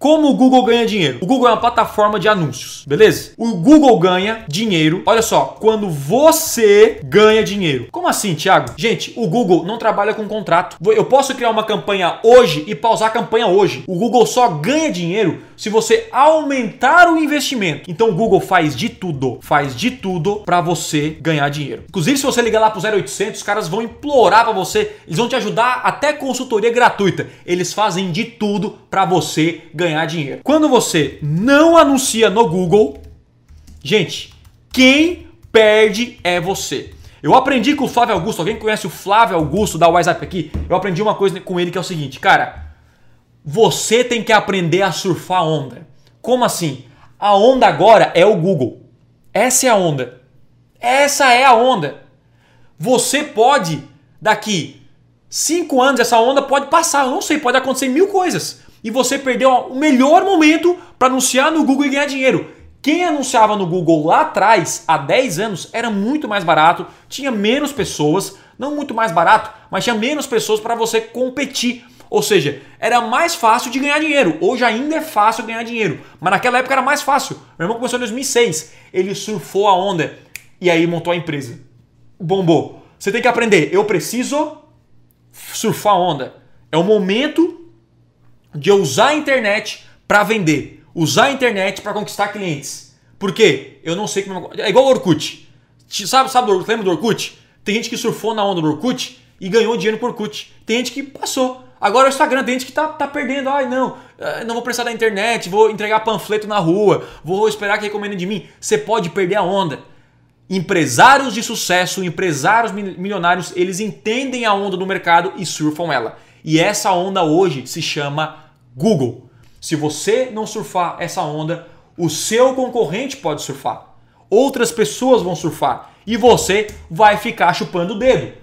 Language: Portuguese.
Como o Google ganha dinheiro? O Google é uma plataforma de anúncios, beleza? O Google ganha dinheiro, olha só, quando você ganha dinheiro. Como assim, Thiago? Gente, o Google não trabalha com contrato. Eu posso criar uma campanha hoje e pausar a campanha hoje. O Google só ganha dinheiro se você aumentar o investimento. Então o Google faz de tudo, faz de tudo para você ganhar dinheiro. Inclusive, se você ligar lá pro 0800, os caras vão implorar para você, eles vão te ajudar até consultoria gratuita. Eles fazem de tudo para você ganhar dinheiro. Quando você não anuncia no Google, gente, quem perde é você. Eu aprendi com o Flávio Augusto, alguém conhece o Flávio Augusto da WhatsApp aqui? Eu aprendi uma coisa com ele que é o seguinte, cara, você tem que aprender a surfar onda. Como assim? A onda agora é o Google. Essa é a onda. Essa é a onda. Você pode, daqui cinco anos, essa onda pode passar. Eu não sei, pode acontecer mil coisas. E você perdeu o melhor momento para anunciar no Google e ganhar dinheiro. Quem anunciava no Google lá atrás, há 10 anos, era muito mais barato, tinha menos pessoas, não muito mais barato, mas tinha menos pessoas para você competir. Ou seja, era mais fácil de ganhar dinheiro. Hoje ainda é fácil ganhar dinheiro, mas naquela época era mais fácil. Meu irmão começou em 2006, ele surfou a onda e aí montou a empresa. Bombou. Você tem que aprender. Eu preciso surfar a onda. É o momento de eu usar a internet para vender usar a internet para conquistar clientes. Por quê? Eu não sei como. É igual o Orkut. Sabe, sabe lembra do Orkut? Tem gente que surfou na onda do Orkut e ganhou dinheiro por Orkut. Tem gente que passou. Agora o Instagram tem gente que tá, tá perdendo. Ai, não, eh, não vou precisar da internet, vou entregar panfleto na rua, vou esperar que recomendem de mim. Você pode perder a onda. Empresários de sucesso, empresários milionários, eles entendem a onda do mercado e surfam ela. E essa onda hoje se chama Google. Se você não surfar essa onda, o seu concorrente pode surfar. Outras pessoas vão surfar e você vai ficar chupando o dedo.